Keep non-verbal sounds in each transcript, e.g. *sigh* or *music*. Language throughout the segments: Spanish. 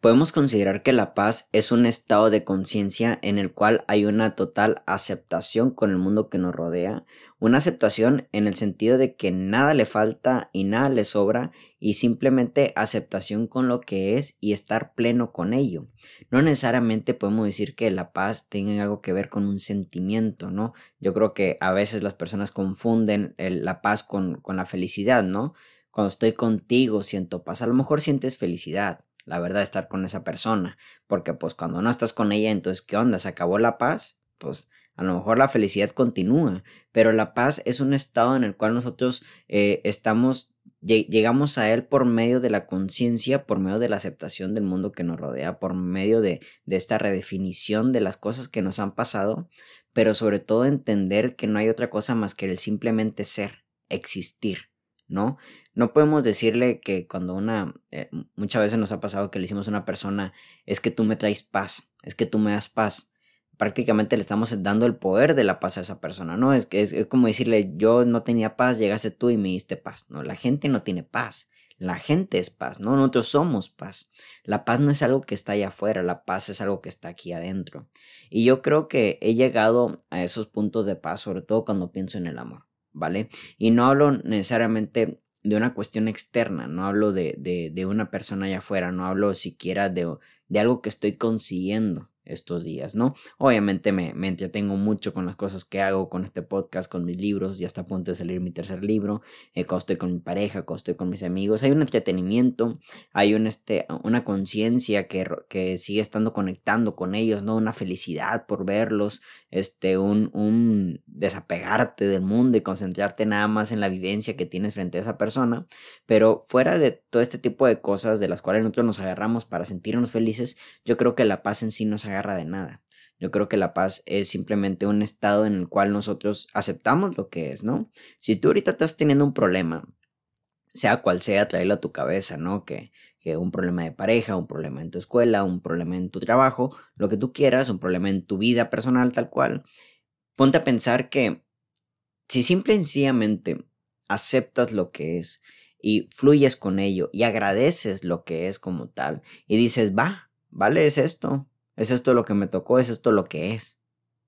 Podemos considerar que la paz es un estado de conciencia en el cual hay una total aceptación con el mundo que nos rodea, una aceptación en el sentido de que nada le falta y nada le sobra y simplemente aceptación con lo que es y estar pleno con ello. No necesariamente podemos decir que la paz tenga algo que ver con un sentimiento, ¿no? Yo creo que a veces las personas confunden la paz con, con la felicidad, ¿no? Cuando estoy contigo siento paz, a lo mejor sientes felicidad la verdad, estar con esa persona. Porque pues cuando no estás con ella, entonces, ¿qué onda? ¿Se acabó la paz? Pues a lo mejor la felicidad continúa, pero la paz es un estado en el cual nosotros eh, estamos, llegamos a él por medio de la conciencia, por medio de la aceptación del mundo que nos rodea, por medio de, de esta redefinición de las cosas que nos han pasado, pero sobre todo entender que no hay otra cosa más que el simplemente ser, existir, ¿no? No podemos decirle que cuando una, eh, muchas veces nos ha pasado que le decimos a una persona, es que tú me traes paz, es que tú me das paz. Prácticamente le estamos dando el poder de la paz a esa persona, ¿no? Es que es, como decirle, yo no tenía paz, llegaste tú y me diste paz, ¿no? La gente no tiene paz. La gente es paz, ¿no? Nosotros somos paz. La paz no es algo que está allá afuera, la paz es algo que está aquí adentro. Y yo creo que he llegado a esos puntos de paz, sobre todo cuando pienso en el amor, ¿vale? Y no hablo necesariamente de una cuestión externa, no hablo de, de, de, una persona allá afuera, no hablo siquiera de, de algo que estoy consiguiendo, estos días, ¿no? Obviamente me, me, entretengo mucho con las cosas que hago, con este podcast, con mis libros, ya está a punto de salir mi tercer libro, eh, cuando estoy con mi pareja, cuando estoy con mis amigos, hay un entretenimiento, hay un, este, una conciencia que, que sigue estando conectando con ellos, ¿no? Una felicidad por verlos, este, un, un desapegarte del mundo y concentrarte nada más en la vivencia que tienes frente a esa persona, pero fuera de todo este tipo de cosas de las cuales nosotros nos agarramos para sentirnos felices, yo creo que la paz en sí nos agarra de nada. Yo creo que la paz es simplemente un estado en el cual nosotros aceptamos lo que es, ¿no? Si tú ahorita estás teniendo un problema, sea cual sea, tráelo a tu cabeza, ¿no? Que, que un problema de pareja, un problema en tu escuela, un problema en tu trabajo, lo que tú quieras, un problema en tu vida personal tal cual, ponte a pensar que si simple y sencillamente aceptas lo que es y fluyes con ello y agradeces lo que es como tal y dices, va, vale, es esto, es esto lo que me tocó, es esto lo que es.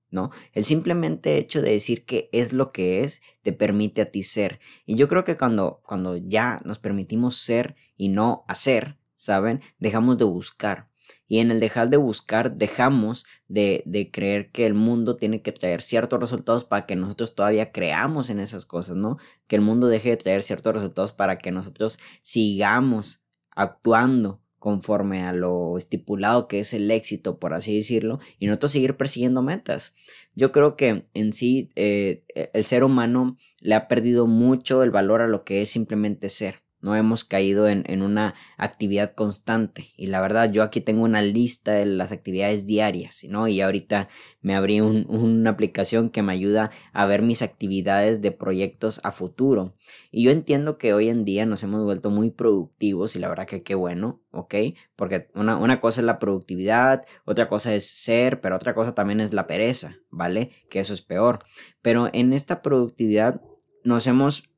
¿No? El simplemente hecho de decir que es lo que es te permite a ti ser. Y yo creo que cuando, cuando ya nos permitimos ser y no hacer, ¿saben? Dejamos de buscar. Y en el dejar de buscar, dejamos de, de, creer que el mundo tiene que traer ciertos resultados para que nosotros todavía creamos en esas cosas, ¿no? Que el mundo deje de traer ciertos resultados para que nosotros sigamos actuando conforme a lo estipulado que es el éxito, por así decirlo, y nosotros seguir persiguiendo metas. Yo creo que en sí eh, el ser humano le ha perdido mucho el valor a lo que es simplemente ser no hemos caído en, una actividad constante. Y la verdad, yo aquí tengo una lista de las actividades diarias. Y ahorita me abrí una aplicación que me ayuda a ver mis actividades de proyectos a futuro. Y yo entiendo que hoy en día nos hemos vuelto muy productivos y la verdad que qué bueno, ¿ok? Porque una, una cosa es la productividad, otra cosa es ser, pero otra cosa también es la pereza, ¿vale? Que eso es peor. Pero en esta productividad nos hemos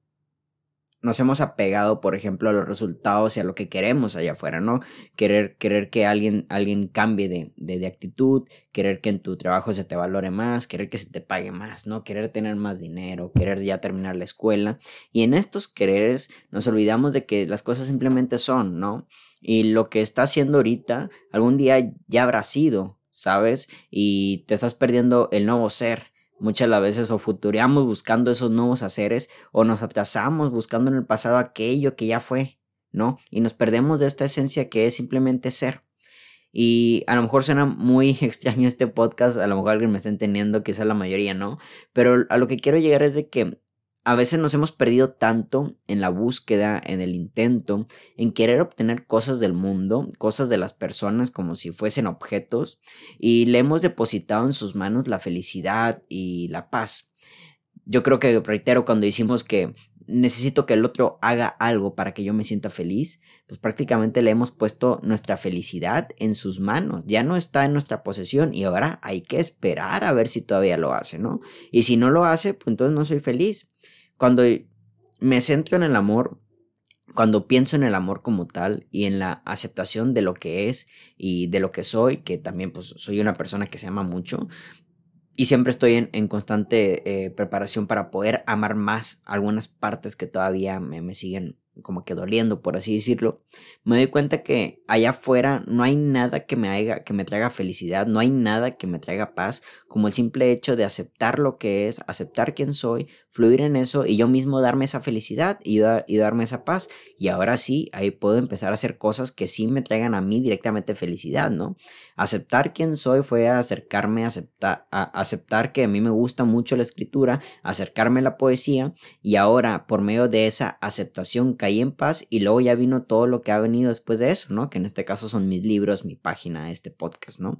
nos hemos apegado, por ejemplo, a los resultados y a lo que queremos allá afuera, ¿no? Querer, querer que alguien, alguien cambie de, de, actitud, querer que en tu trabajo se te valore más, querer que se te pague más, ¿no? Querer tener más dinero, querer ya terminar la escuela. Y en estos quereres nos olvidamos de que las cosas simplemente son, ¿no? Y lo que está haciendo ahorita, algún día ya habrá sido, ¿sabes? Y te estás perdiendo el nuevo ser Muchas las veces o futureamos buscando esos nuevos haceres o nos atrasamos buscando en el pasado aquello que ya fue, ¿no? Y nos perdemos de esta esencia que es simplemente ser. Y a lo mejor suena muy *laughs* extraño este podcast, a lo mejor alguien me está entendiendo, quizá la mayoría no, pero a lo que quiero llegar es de que a veces nos hemos perdido tanto en la búsqueda, en el intento, en querer obtener cosas del mundo, cosas de las personas como si fuesen objetos, y le hemos depositado en sus manos la felicidad y la paz. Yo creo que, reitero, cuando decimos que necesito que el otro haga algo para que yo me sienta feliz, pues prácticamente le hemos puesto nuestra felicidad en sus manos, ya no está en nuestra posesión y ahora hay que esperar a ver si todavía lo hace, ¿no? Y si no lo hace, pues entonces no soy feliz. Cuando me centro en el amor, cuando pienso en el amor como tal y en la aceptación de lo que es y de lo que soy, que también pues soy una persona que se ama mucho y siempre estoy en, constante eh, preparación para poder amar más algunas partes que todavía me, me siguen como que doliendo, por así decirlo, me doy cuenta que allá afuera no hay nada que me haga, que me traiga felicidad, no hay nada que me traiga paz, como el simple hecho de aceptar lo que es, aceptar quién soy, fluir en eso y yo mismo darme esa felicidad y, y darme esa paz. Y ahora sí, ahí puedo empezar a hacer cosas que sí me traigan a mí directamente felicidad, ¿no? Aceptar quién soy fue acercarme a aceptar, a aceptar que a mí me gusta mucho la escritura, acercarme a la poesía y ahora por medio de esa aceptación caí en paz y luego ya vino todo lo que ha venido después de eso, ¿no? Que en este caso son mis libros, mi página, este podcast, ¿no?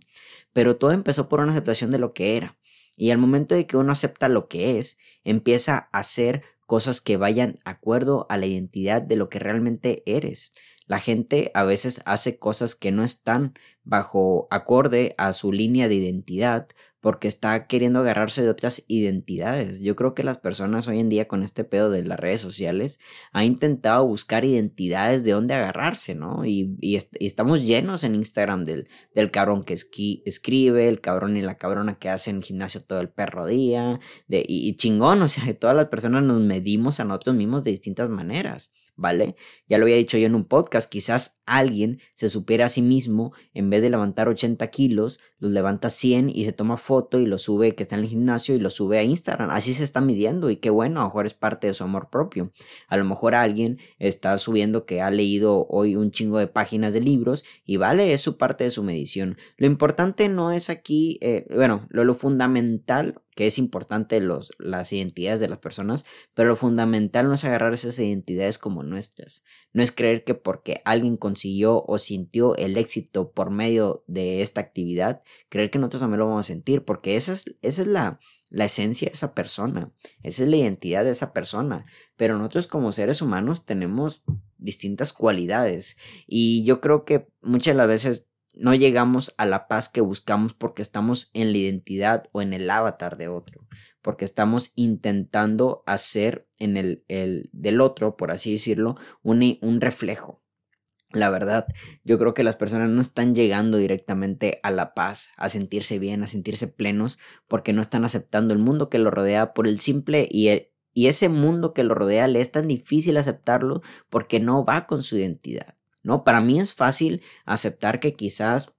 Pero todo empezó por una aceptación de lo que era. Y al momento de que uno acepta lo que es, empieza a hacer cosas que vayan acuerdo a la identidad de lo que realmente eres. La gente a veces hace cosas que no están bajo acorde a su línea de identidad porque está queriendo agarrarse de otras identidades. Yo creo que las personas hoy en día con este pedo de las redes sociales han intentado buscar identidades de dónde agarrarse, ¿no? Y, estamos llenos en Instagram del, del cabrón que escribe, el cabrón y la cabrona que hacen gimnasio todo el perro día, de, y, y chingón, o sea, *laughs* todas las personas nos medimos a nosotros mismos de distintas maneras. ¿vale? Ya lo había dicho yo en un podcast, quizás alguien se supera a sí mismo, en vez de levantar 80 kilos, los levanta 100 y se toma foto y lo sube, que está en el gimnasio y lo sube a Instagram. Así se está midiendo y qué bueno, a lo mejor es parte de su amor propio. A lo mejor alguien está subiendo que ha leído hoy un chingo de páginas de libros y vale, es su parte de su medición. Lo importante no es aquí, eh, bueno, lo, lo fundamental que es importante los, las identidades de las personas, pero lo fundamental no es agarrar esas identidades como nuestras. No es creer que porque alguien consiguió o sintió el éxito por medio de esta actividad, creer que nosotros también lo vamos a sentir, porque esa es, esa es la, la esencia de esa persona, esa es la identidad de esa persona. Pero nosotros como seres humanos tenemos distintas cualidades y yo creo que muchas de las veces no llegamos a la paz que buscamos porque estamos en la identidad o en el avatar de otro, porque estamos intentando hacer en el, el del otro, por así decirlo, un, un reflejo. La verdad, yo creo que las personas no están llegando directamente a la paz, a sentirse bien, a sentirse plenos, porque no están aceptando el mundo que lo rodea por el simple y, y ese mundo que lo rodea le es tan difícil aceptarlo porque no va con su identidad. ¿No? Para mí es fácil aceptar que quizás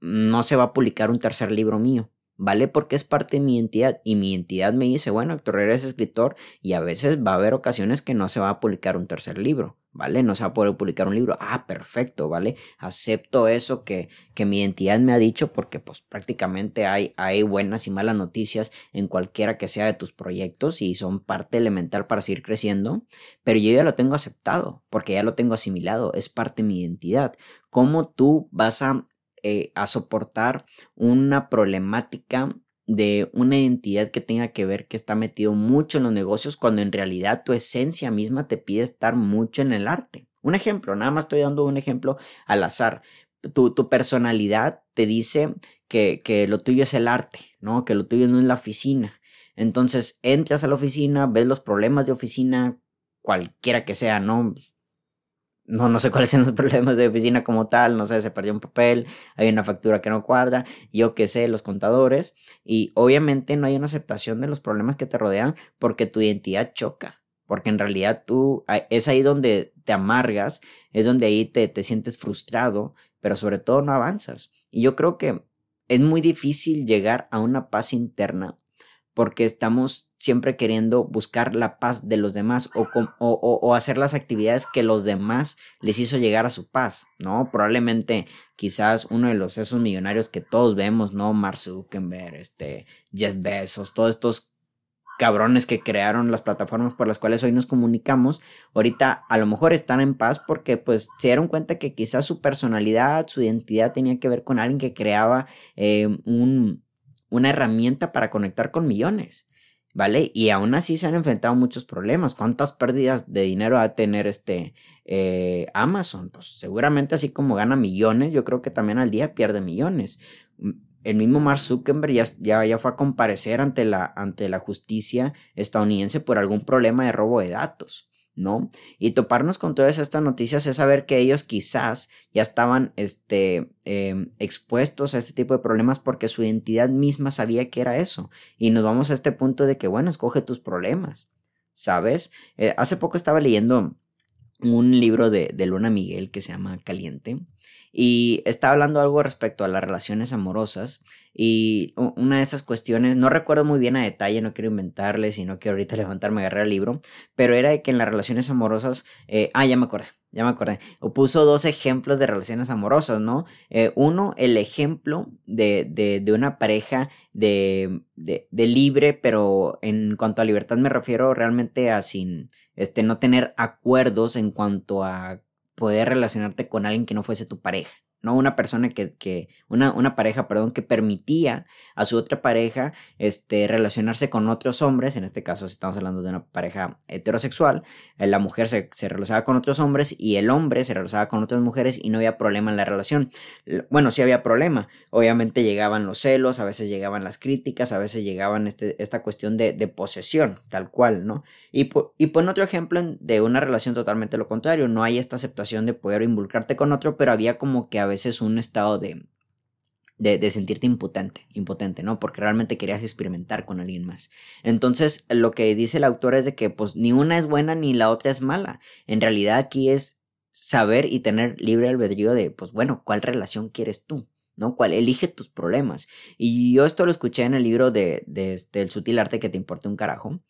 no se va a publicar un tercer libro mío, ¿vale? Porque es parte de mi identidad y mi identidad me dice, bueno, Héctor eres escritor y a veces va a haber ocasiones que no se va a publicar un tercer libro, ¿vale? No se va a poder publicar un libro. Ah, perfecto, ¿vale? Acepto eso que, que mi identidad me ha dicho porque pues prácticamente hay, hay buenas y malas noticias en cualquiera que sea de tus proyectos y son parte elemental para seguir creciendo, pero yo ya lo tengo aceptado porque ya lo tengo asimilado, es parte de mi identidad. ¿Cómo tú vas a, eh, a soportar una problemática de una identidad que tenga que ver que está metido mucho en los negocios cuando en realidad tu esencia misma te pide estar mucho en el arte. Un ejemplo, nada más estoy dando un ejemplo al azar. Tu, tu personalidad te dice que, que lo tuyo es el arte, ¿no? Que lo tuyo no es la oficina. Entonces entras a la oficina, ves los problemas de oficina, cualquiera que sea, ¿no? No, no sé *laughs* cuáles son los problemas de oficina como tal, no sé, se perdió un papel, hay una factura que no cuadra, yo qué sé, los contadores, y obviamente no hay una aceptación de los problemas que te rodean porque tu identidad choca, porque en realidad tú, es ahí donde te amargas, es donde ahí te, te sientes frustrado, pero sobre todo no avanzas. Y yo creo que es muy difícil llegar a una paz interna porque estamos siempre queriendo buscar la paz de los demás o, o, hacer las actividades que los demás les hizo llegar a su paz, ¿no? Probablemente quizás uno de los esos millonarios que todos vemos, ¿no? Mark Zuckerberg, este, Jeff Bezos, todos estos cabrones que crearon las plataformas por las cuales hoy nos comunicamos, ahorita a lo mejor están en paz porque pues se dieron cuenta que quizás su personalidad, su identidad tenía que ver con alguien que creaba eh, un una herramienta para conectar con millones, ¿vale? Y aún así se han enfrentado muchos problemas. ¿Cuántas pérdidas de dinero va a tener este eh, Amazon? Pues seguramente así como gana millones, yo creo que también al día pierde millones. Mm, el mismo Mark Zuckerberg ya, ya, fue a comparecer ante la, ante la justicia estadounidense por algún problema de robo de datos. ¿No? Y toparnos con todas estas noticias es saber que ellos quizás ya estaban este, em, expuestos a este tipo de problemas porque su identidad misma sabía que era eso. Y nos vamos a este punto de que, bueno, escoge tus problemas, ¿sabes? Eh, hace poco estaba leyendo un libro de, de Luna Miguel que se llama Caliente y está hablando algo respecto a las relaciones amorosas y una de esas cuestiones, no recuerdo muy bien a detalle, no quiero inventarle, sino que ahorita *laughs* levantarme y agarrar el libro, pero era de que en las relaciones amorosas, eh, ah, ya me acordé, ya me acordé, puso dos ejemplos de relaciones amorosas, ¿no? Eh, uno, el ejemplo de, de, de una pareja de, de, libre, pero en cuanto a libertad me refiero realmente a sin, este, no tener acuerdos en cuanto a poder relacionarte con alguien que no fuese tu pareja. ¿No? Una persona que, que una, una, pareja, perdón, que permitía a su otra pareja este, relacionarse con otros hombres, en este caso estamos hablando de una pareja heterosexual, eh, la mujer se, se, relacionaba con otros hombres y el hombre se relacionaba con otras mujeres y no había problema en la relación. Bueno, sí había problema, obviamente llegaban los celos, a veces llegaban las críticas, a veces llegaban este, esta cuestión de, de posesión, tal cual, ¿no? Y, y pon otro ejemplo de una relación totalmente lo contrario, no hay esta aceptación de poder involucrarte con otro, pero había como que a veces veces un estado de, de, sentirte impotente, impotente, ¿no? Porque realmente querías experimentar con alguien más. Entonces, lo que dice el autor es de que pues ni una es buena ni la otra es mala. En realidad aquí es saber y tener libre albedrío de, pues bueno, ¿cuál relación quieres tú? ¿no? ¿Cuál? Elige tus problemas. Y yo esto lo escuché en el libro de, de este, sutil arte que te importe un carajo,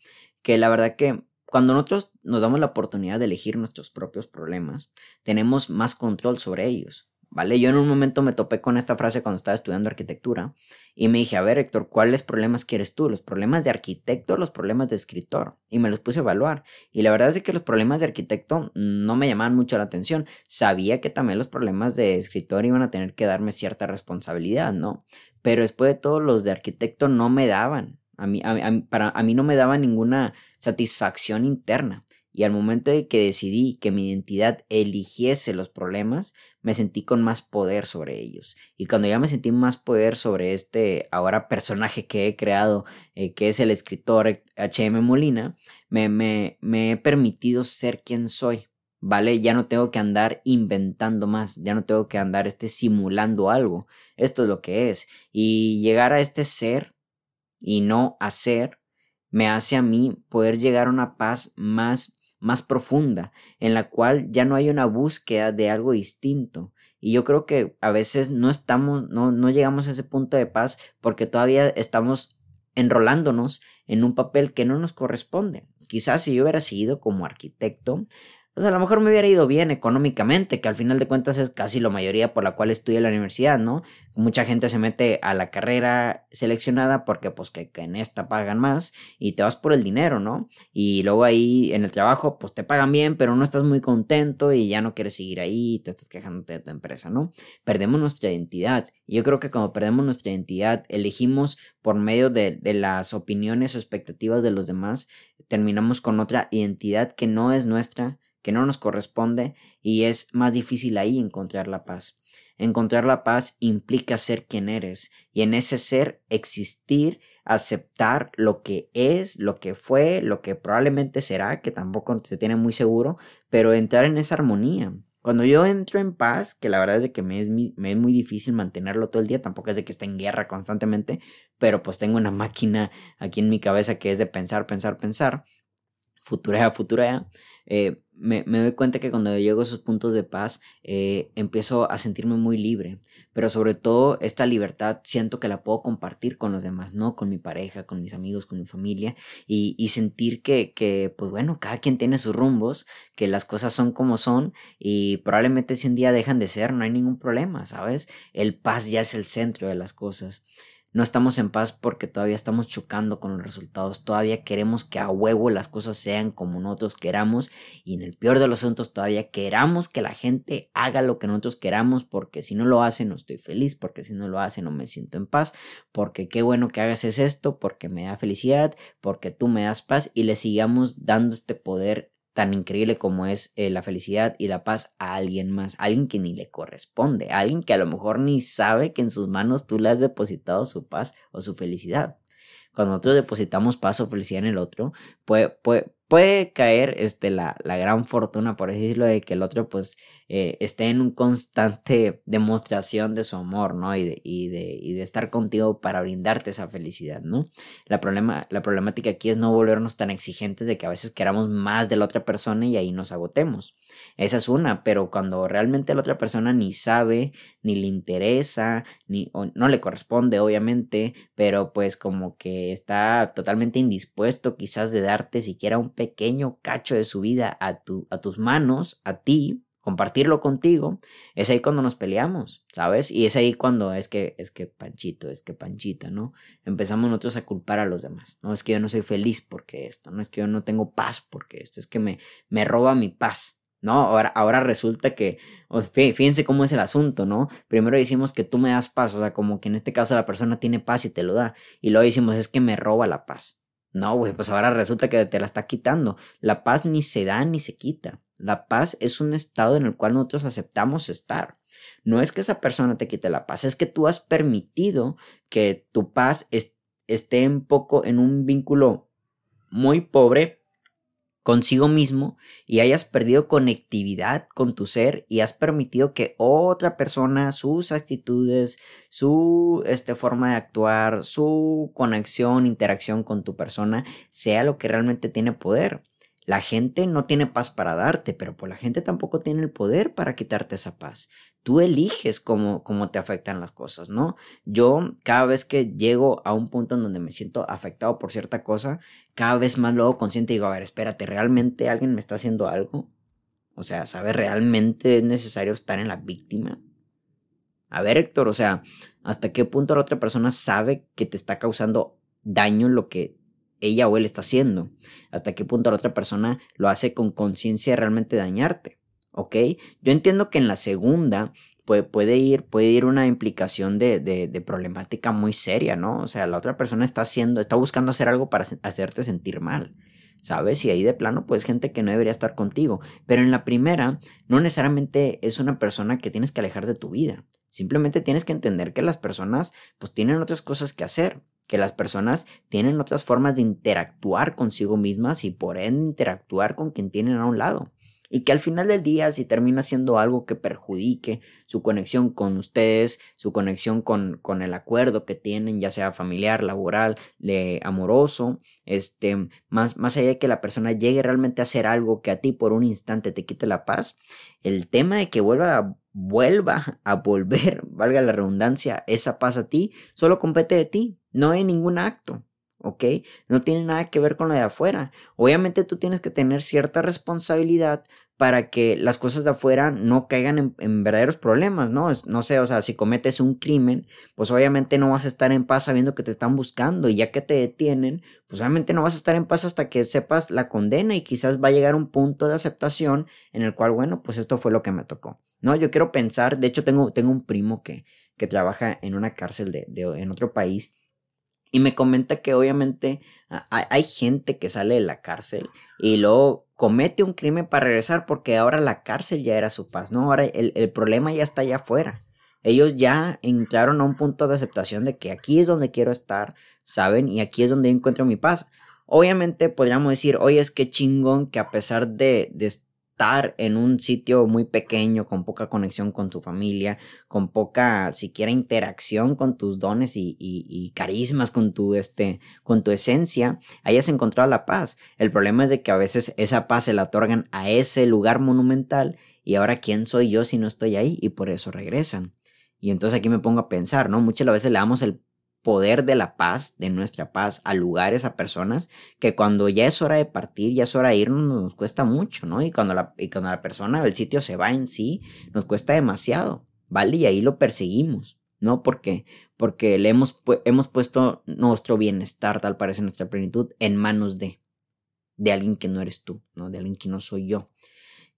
que la verdad que cuando nosotros nos damos la oportunidad de elegir nuestros propios problemas, tenemos más control sobre ellos. ¿Vale? Yo en un momento me topé con esta frase cuando estaba estudiando arquitectura y me dije, a ver, Héctor, ¿cuáles problemas quieres tú? ¿Los problemas de arquitecto o los problemas de escritor? Y me los puse a evaluar. Y la verdad es que los problemas de arquitecto no me llamaban mucho la atención. Sabía que también los problemas de escritor iban a tener que darme cierta responsabilidad, ¿no? Pero después de todo, los de arquitecto no me daban. A mí, para, a mí no me daba ninguna satisfacción interna. Y al momento de que decidí que mi identidad eligiese los problemas, me sentí con más poder sobre ellos. Y cuando ya me sentí más poder sobre este ahora personaje que he creado, eh, que es el escritor H.M. Molina, me, me, me he permitido ser quien soy. ¿Vale? Ya no tengo que andar inventando más, ya no tengo que andar este simulando algo. Esto es lo que es. Y llegar a este ser y no hacer me hace a mí poder llegar a una paz más más profunda, en la cual ya no hay una búsqueda de algo distinto. Y yo creo que a veces no estamos, no, no llegamos a ese punto de paz porque todavía estamos enrolándonos en un papel que no nos corresponde. Quizás si yo hubiera seguido como arquitecto, pues a lo mejor me hubiera ido bien económicamente, que al final de cuentas es casi la mayoría por la cual estudia la universidad, ¿no? Mucha gente se mete a la carrera seleccionada porque pues que, en esta pagan más y te vas por el dinero, ¿no? Y luego ahí en el trabajo pues te pagan bien, pero no estás muy contento y ya no quieres seguir ahí, te estás quejando de tu empresa, ¿no? Perdemos nuestra identidad. Y yo creo que cuando perdemos nuestra identidad, elegimos por medio de, de las opiniones o expectativas de los demás, terminamos con otra identidad que no es nuestra que no nos corresponde y es más difícil ahí encontrar la paz. Encontrar la paz implica ser quien eres y en ese ser existir, aceptar lo que es, lo que fue, lo que probablemente será, que tampoco se tiene muy seguro, pero entrar en esa armonía. Cuando yo entro en paz, que la verdad es de que me es, me es muy difícil mantenerlo todo el día, tampoco es de que esté en guerra constantemente, pero pues tengo una máquina aquí en mi cabeza que es de pensar, pensar, pensar, futurea, futurea, eh, me, doy cuenta que cuando llego a esos puntos de paz eh, empiezo a sentirme muy libre, pero sobre todo esta libertad siento que la puedo compartir con los demás, ¿no? Con mi pareja, con mis amigos, con mi familia y, y sentir que, que, pues bueno, cada quien tiene sus rumbos, que las cosas son como son y probablemente si un día dejan de ser no hay ningún problema, ¿sabes? El paz ya es el centro de las cosas no estamos en paz porque todavía estamos chocando con los resultados, todavía queremos que a huevo las cosas sean como nosotros queramos y en el peor de los asuntos todavía queramos que la gente haga lo que nosotros queramos porque si no lo hace no estoy feliz, porque si no lo hace no me siento en paz, porque qué bueno que hagas esto, porque me da felicidad, porque tú me das paz y le sigamos dando este poder tan increíble como es eh, la felicidad y la paz a alguien más, alguien que ni le corresponde, alguien que a lo mejor ni sabe que en sus manos tú le has depositado su paz o su felicidad. Cuando nosotros depositamos paz o felicidad en el otro, puede, puede, puede caer este, la, la, gran fortuna, por decirlo, de que el otro pues eh, esté en un constante demostración de su amor, ¿no? Y de, y, de, y de estar contigo para brindarte esa felicidad, ¿no? La, problema, la problemática aquí es no volvernos tan exigentes de que a veces queramos más de la otra persona y ahí nos agotemos. Esa es una, pero cuando realmente la otra persona ni sabe, ni le interesa, ni no le corresponde, obviamente, pero pues como que está totalmente indispuesto quizás de darte siquiera un pequeño cacho de su vida a, tu, a tus manos, a ti, compartirlo contigo, es ahí cuando nos peleamos, ¿sabes? Y es ahí cuando es que, es que Panchito, es que Panchita, ¿no? Empezamos nosotros a culpar a los demás, no es que yo no soy feliz porque esto, no es que yo no tengo paz porque esto, es que me, me roba mi paz, ¿no? Ahora, ahora resulta que, fíjense cómo es el asunto, ¿no? Primero decimos que tú me das paz, o sea, como que en este caso la persona tiene paz y te lo da, y luego decimos es que me roba la paz. No, güey, pues ahora resulta que te la está quitando. La paz ni se da ni se quita. La paz es un estado en el cual nosotros aceptamos estar. No es que esa persona te quite la paz, es que tú has permitido que tu paz esté un poco en un vínculo muy pobre consigo mismo y hayas perdido conectividad con tu ser y has permitido que otra persona, sus actitudes, su este, forma de actuar, su conexión, interacción con tu persona sea lo que realmente tiene poder. La gente no tiene paz para darte, pero pues la gente tampoco tiene el poder para quitarte esa paz. Tú eliges cómo, cómo te afectan las cosas, ¿no? Yo cada vez que llego a un punto en donde me siento afectado por cierta cosa, cada vez más lo hago consciente y digo, a ver, espérate, ¿realmente alguien me está haciendo algo? O sea, ¿sabes? ¿Realmente es necesario estar en la víctima? A ver, Héctor, o sea, ¿hasta qué punto la otra persona sabe que te está causando daño lo que ella o él está haciendo, hasta qué punto la otra persona lo hace con conciencia de realmente dañarte. ¿Ok? Yo entiendo que en la segunda puede, ir, puede ir una implicación de, de, de, problemática muy seria, ¿no? O sea, la otra persona está haciendo, está buscando hacer algo para hacerte sentir mal. ¿Sabes? Y ahí de plano, pues gente que no debería estar contigo. Pero en la primera, no necesariamente es una persona que tienes que alejar de tu vida. Simplemente tienes que entender que las personas, pues tienen otras cosas que hacer que las personas tienen otras formas de interactuar consigo mismas y por ende interactuar con quien tienen a un lado. Y que al final del día, si termina siendo algo que perjudique su conexión con ustedes, su conexión con, con el acuerdo que tienen, ya sea familiar, laboral, de amoroso, este, más, más allá de que la persona llegue realmente a hacer algo que a ti por un instante te quite la paz, el tema de que vuelva a vuelva a volver, *laughs* valga la redundancia, esa paz a ti, solo compete de ti, no hay ningún acto, ¿ok? No tiene nada que ver con lo de afuera. Obviamente tú tienes que tener cierta responsabilidad para que las cosas de afuera no caigan en, verdaderos problemas, ¿no? No sé, o sea, si cometes un crimen, pues obviamente no vas a estar en paz sabiendo que te están buscando y ya que te detienen, pues obviamente no vas a estar en paz hasta que sepas la condena y quizás va a llegar un punto de aceptación en el cual, bueno, pues esto fue lo que me tocó, ¿no? Yo quiero pensar, de hecho tengo, tengo un primo que, que trabaja en una cárcel de, de, en otro país y me comenta que obviamente hay gente que sale de la cárcel y luego comete un crimen para regresar porque ahora la cárcel ya era su paz, ¿no? Ahora el, el problema ya está allá afuera. Ellos ya entraron a un punto de aceptación de que aquí es donde quiero estar, ¿saben? Y aquí es donde encuentro mi paz. Obviamente podríamos decir, oye, es que chingón que a pesar de, de, estar en un sitio muy pequeño, con poca conexión con tu familia, con poca siquiera interacción con tus dones y, carismas, con tu, este, con tu esencia, hayas encontrado la paz. El problema es de que a veces esa paz se la otorgan a ese lugar monumental y ahora quién soy yo si no estoy ahí y por eso regresan. Y entonces aquí me pongo a pensar, ¿no? Muchas veces le damos el poder de la paz, de nuestra paz, a lugares, a personas, que cuando ya es hora de partir, ya es hora de irnos, nos cuesta mucho, ¿no? Y cuando la, y cuando la persona del sitio se va en sí, nos cuesta demasiado, ¿vale? Y ahí lo perseguimos, ¿no? Porque, porque le hemos, hemos puesto nuestro bienestar, tal parece nuestra plenitud, en manos de, de alguien que no eres tú, ¿no? De alguien que no soy yo.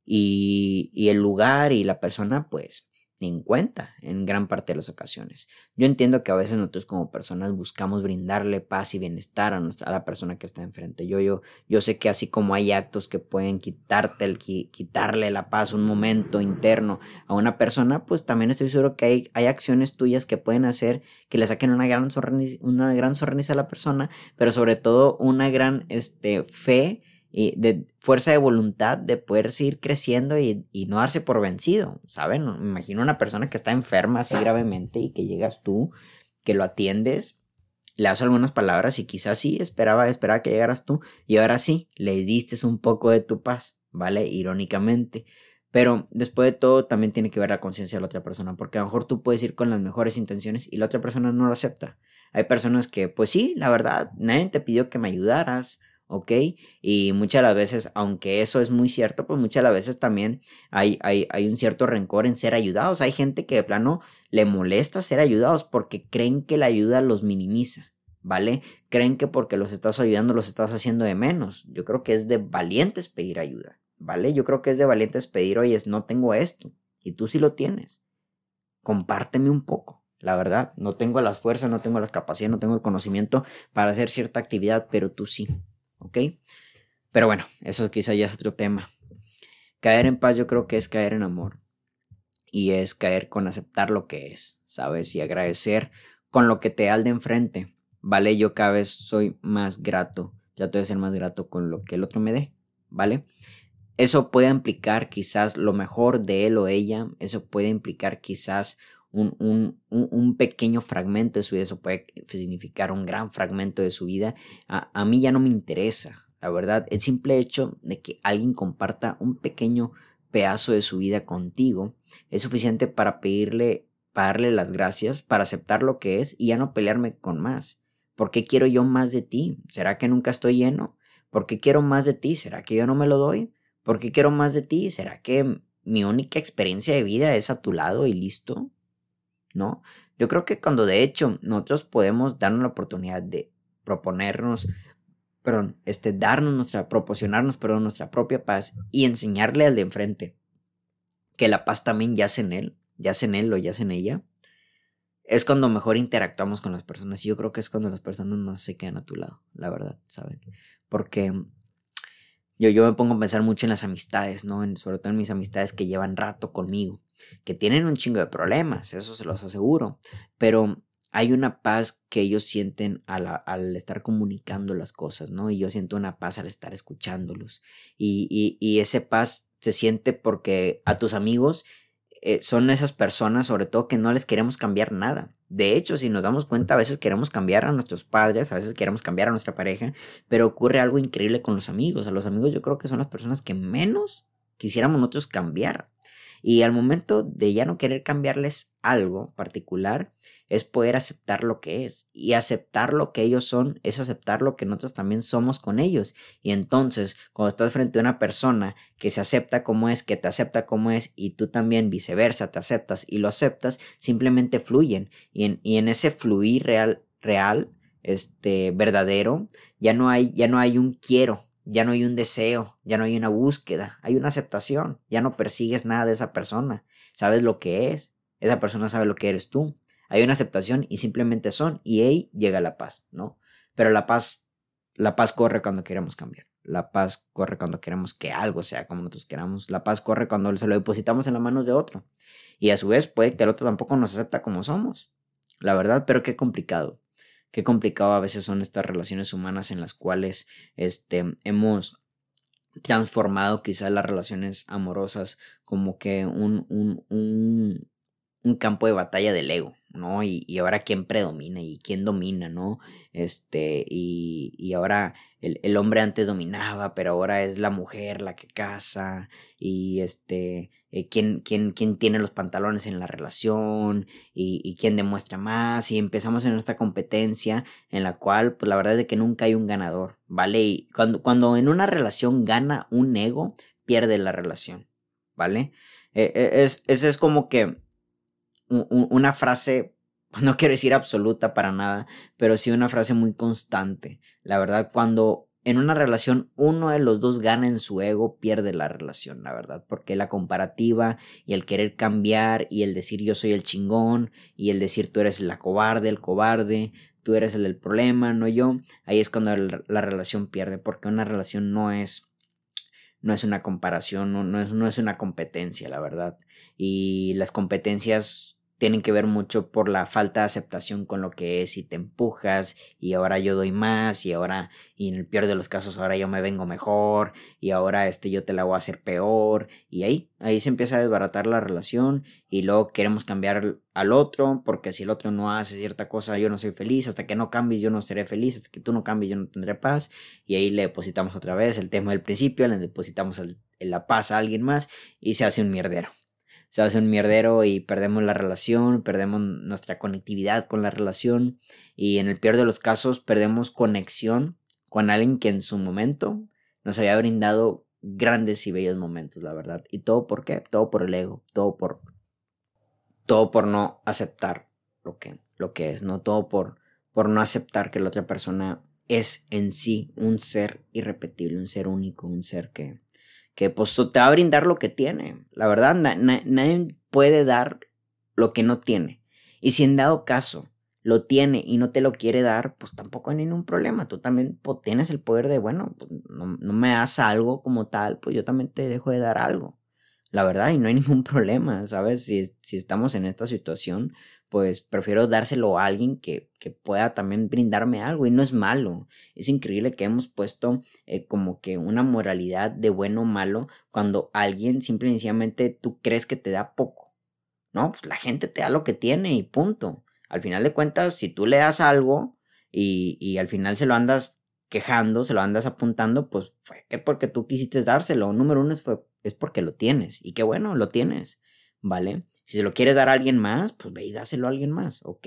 Y, y el lugar y la persona, pues, en cuenta en gran parte de las ocasiones. Yo entiendo que a veces nosotros como personas buscamos brindarle paz y bienestar a, nuestra, a la persona que está enfrente. Yo, yo, yo sé que así como hay actos que pueden quitarte el, quitarle la paz un momento interno a una persona, pues también estoy seguro que hay, hay acciones tuyas que pueden hacer que le saquen una gran, sonrisa, una gran sonrisa a la persona, pero sobre todo una gran este, fe y de fuerza de voluntad de poder seguir creciendo y, no darse por vencido, ¿saben? Me imagino una persona que está enferma así gravemente y que llegas tú, que lo atiendes, le das algunas palabras y quizás sí esperaba, esperaba que llegaras tú y ahora sí, le diste un poco de tu paz, ¿vale? Irónicamente. Pero después de todo también tiene que ver la conciencia de la otra persona, porque a lo mejor tú puedes ir con las mejores intenciones y la otra persona no lo acepta. Hay personas que, pues sí, la verdad, nadie te pidió que me ayudaras, ¿ok? Y muchas de las veces, aunque eso es muy cierto, pues muchas de las veces también hay, hay, hay, un cierto rencor en ser ayudados. Hay gente que de plano le molesta ser ayudados porque creen que la ayuda los minimiza, ¿vale? Creen que porque los estás ayudando los estás haciendo de menos. Yo creo que es de valientes pedir ayuda, ¿vale? Yo creo que es de valientes pedir, oye, no tengo esto, y tú sí lo tienes. Compárteme un poco. La verdad, no tengo las fuerzas, no tengo las capacidades, no tengo el conocimiento para hacer cierta actividad, pero tú sí. ¿Ok? Pero bueno, eso quizá ya es otro tema. Caer en paz yo creo que es caer en amor. Y es caer con aceptar lo que es, ¿sabes? Y agradecer con lo que te da de enfrente. ¿Vale? Yo cada vez soy más grato. Ya voy a ser más grato con lo que el otro me dé. ¿Vale? Eso puede implicar quizás lo mejor de él o ella. Eso puede implicar quizás un, pequeño fragmento de su vida, eso puede significar un gran fragmento de su vida, a, mí ya no me interesa, la verdad, el simple hecho de que alguien comparta un pequeño pedazo de su vida contigo es suficiente para pedirle, para darle las gracias, para aceptar lo que es y ya no pelearme con más. ¿Por qué quiero yo más de ti? ¿Será que nunca estoy lleno? ¿Por qué quiero más de ti? ¿Será que yo no me lo doy? ¿Por qué quiero más de ti? ¿Será que mi única experiencia de vida es a tu lado y listo? Yo creo que cuando de hecho nosotros podemos darnos la oportunidad de proponernos, perdón, este, darnos nuestra, proporcionarnos, perdón, nuestra propia paz y enseñarle al de enfrente que la paz también yace en él, yace en él o yace en ella, es cuando mejor interactuamos con las personas. Y yo creo que es cuando las personas más se quedan a tu lado, la verdad, ¿saben? Porque yo, yo me pongo a pensar mucho en las amistades, ¿no? En, sobre todo en mis amistades que llevan rato conmigo, que tienen un chingo de problemas, eso se los aseguro, pero hay una paz que ellos sienten al, al estar comunicando las cosas, ¿no? Y yo siento una paz al estar escuchándolos. Y, y, y ese paz se siente porque a tus amigos eh, son esas personas, sobre todo, que no les queremos cambiar nada. De hecho, si nos damos cuenta, a veces queremos cambiar a nuestros padres, a veces queremos cambiar a nuestra pareja, pero ocurre algo increíble con los amigos. A los amigos yo creo que son las personas que menos quisiéramos nosotros cambiar. Y al momento de ya no querer cambiarles algo particular, es poder aceptar lo que es. Y aceptar lo que ellos son es aceptar lo que nosotros también somos con ellos. Y entonces, cuando estás frente a una persona que se acepta como es, que te acepta como es, y tú también viceversa te aceptas y lo aceptas, simplemente fluyen. Y en, y en ese fluir real, real, este, verdadero, ya no hay, ya no hay un quiero, ya no hay un deseo, ya no hay una búsqueda, hay una aceptación, ya no persigues nada de esa persona, sabes lo que es, esa persona sabe lo que eres tú, hay una aceptación y simplemente son y ahí llega la paz, ¿no? Pero la paz, la paz corre cuando queremos cambiar, la paz corre cuando queremos que algo sea como nosotros queramos, la paz corre cuando se lo depositamos en las manos de otro y a su vez puede que el otro tampoco nos acepta como somos, la verdad, pero qué complicado qué complicado a veces son estas relaciones humanas en las cuales este, hemos transformado quizás las relaciones amorosas como que un, un, un, un campo de batalla del ego, ¿no? Y, y, ahora quién predomina y quién domina, ¿no? Este, y, y ahora el, el, hombre antes dominaba, pero ahora es la mujer la que casa, y este, eh, quién, quién, quién, tiene los pantalones en la relación y, y, quién demuestra más y empezamos en esta competencia en la cual pues la verdad es de que nunca hay un ganador, ¿vale? Y cuando, cuando en una relación gana un ego, pierde la relación, ¿vale? Eh, eh, es, es, es como que una frase no quiero decir absoluta para nada, pero sí una frase muy constante. La verdad, cuando en una relación uno de los dos gana en su ego, pierde la relación, la verdad, porque la comparativa y el querer cambiar y el decir yo soy el chingón y el decir tú eres la cobarde, el cobarde, tú eres el del problema, no yo, ahí es cuando la relación pierde, porque una relación no es no es una comparación, no, no, es, no es una competencia, la verdad. Y las competencias tienen que ver mucho por la falta de aceptación con lo que es y te empujas y ahora yo doy más y ahora y en el peor de los casos ahora yo me vengo mejor y ahora este yo te la voy a hacer peor y ahí ahí se empieza a desbaratar la relación y luego queremos cambiar al otro porque si el otro no hace cierta cosa yo no soy feliz hasta que no cambies yo no seré feliz hasta que tú no cambies yo no tendré paz y ahí le depositamos otra vez el tema del principio le depositamos la paz a alguien más y se hace un mierdero se hace un mierdero y perdemos la relación, perdemos nuestra conectividad con la relación y en el peor de los casos perdemos conexión con alguien que en su momento nos había brindado grandes y bellos momentos, la verdad. ¿Y todo por qué? Todo por el ego, todo por todo por no aceptar lo que lo que es, no todo por por no aceptar que la otra persona es en sí un ser irrepetible, un ser único, un ser que que pues te va a brindar lo que tiene. La verdad, nadie puede dar lo que no tiene. Y si en dado caso lo tiene y no te lo quiere dar, pues tampoco hay ningún problema. Tú también pues, tienes el poder de, bueno, pues, no, no, me das algo como tal, pues yo también te dejo de dar algo. La verdad, y no hay *laughs* ningún problema, ¿sabes? Si, si estamos en esta situación, pues prefiero dárselo a alguien que, que, pueda también brindarme algo y no es malo. Es increíble que hemos puesto eh, como que una moralidad de bueno o malo cuando alguien simple y sencillamente tú crees que te da poco. No, pues la gente te da lo que tiene y punto. Al final de cuentas, si tú le das algo y, y al final se lo andas quejando, se lo andas apuntando, pues fue que porque tú quisiste dárselo. Número uno es, fue, es porque lo tienes. Y qué bueno, lo tienes. ¿Vale? Si se lo quieres dar a alguien más, pues ve y dáselo a alguien más, ¿ok?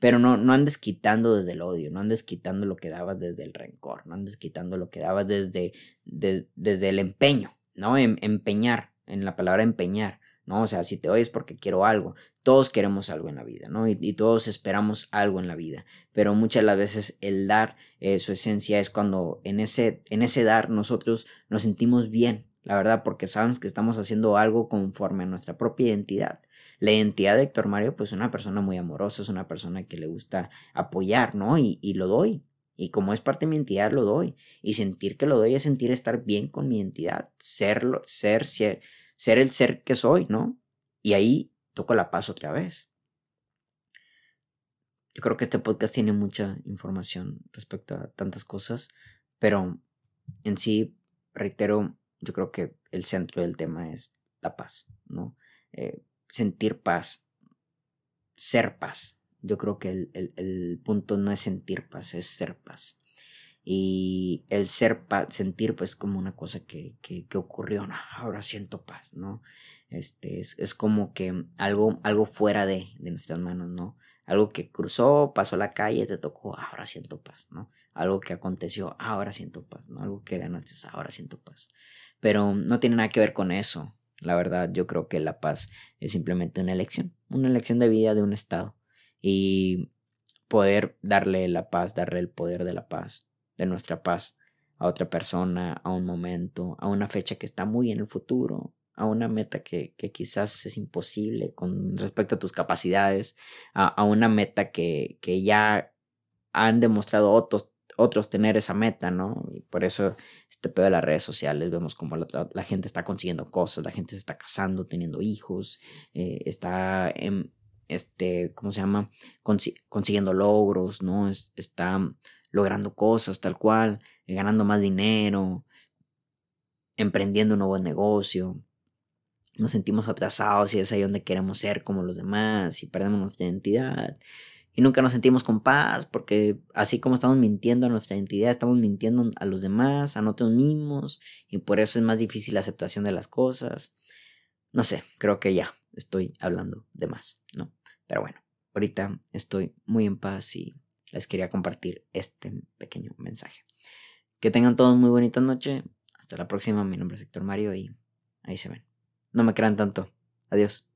Pero no, no andes quitando desde el odio, no andes quitando lo que dabas desde el rencor, no andes quitando lo que dabas desde, desde el empeño, ¿no? Em, empeñar, en la palabra empeñar, ¿no? O sea, si te oyes porque quiero algo, todos queremos algo en la vida, ¿no? Y, todos esperamos algo en la vida, pero muchas de las veces el dar, eh, su esencia es cuando en ese, en ese dar nosotros nos sentimos bien, la verdad, porque sabemos que estamos haciendo algo conforme a nuestra propia identidad. La identidad de Héctor Mario, pues es una persona muy amorosa, es una persona que le gusta apoyar, ¿no? Y, y lo doy. Y como es parte de mi identidad, lo doy. Y sentir que lo doy es sentir estar bien con mi identidad, serlo, ser, ser, ser el ser que soy, ¿no? Y ahí toco la paz otra vez. Yo creo que este podcast tiene mucha información respecto a tantas cosas, pero en sí, reitero, yo creo que el centro del tema es la paz, ¿no? Eh, sentir paz, ser paz. Yo creo que el, punto no es sentir paz, es ser paz. Y el ser paz, sentir pues como una cosa que, que, ocurrió, ahora siento paz, ¿no? Este, es, es como que algo, algo fuera de, de nuestras manos, ¿no? Algo que cruzó, pasó la calle, te tocó, ahora siento paz, ¿no? Algo que aconteció, ahora siento paz, ¿no? Algo que ganaste, ahora siento paz pero no tiene nada que ver con eso. La verdad, yo creo que la paz es simplemente una elección, una elección de vida de un estado. Y poder darle la paz, darle el poder de la paz, de nuestra paz, a otra persona, a un momento, a una fecha que está muy en el futuro, a una meta que, que quizás es imposible con respecto a tus capacidades, a, a una meta que, que ya han demostrado otros, otros tener esa meta, ¿no? Y por eso este pedo de las redes sociales, vemos como la, gente está consiguiendo cosas, la gente se está casando, teniendo hijos, eh, está, en, este, ¿cómo se llama? consiguiendo logros, ¿no? está logrando cosas tal cual, eh, ganando más dinero, emprendiendo un nuevo negocio. Nos sentimos atrasados y es ahí donde queremos ser como los demás y perdemos nuestra identidad y nunca nos sentimos con paz porque así como estamos mintiendo a nuestra identidad, estamos mintiendo a los demás, a nosotros mismos y por eso es más difícil la aceptación de las cosas. No sé, creo que ya estoy hablando de más, ¿no? Pero bueno, ahorita estoy muy en paz y les quería compartir este pequeño mensaje. Que tengan todos muy bonita noche. Hasta la próxima. Mi nombre es Héctor Mario y ahí se ven. No me crean tanto. Adiós.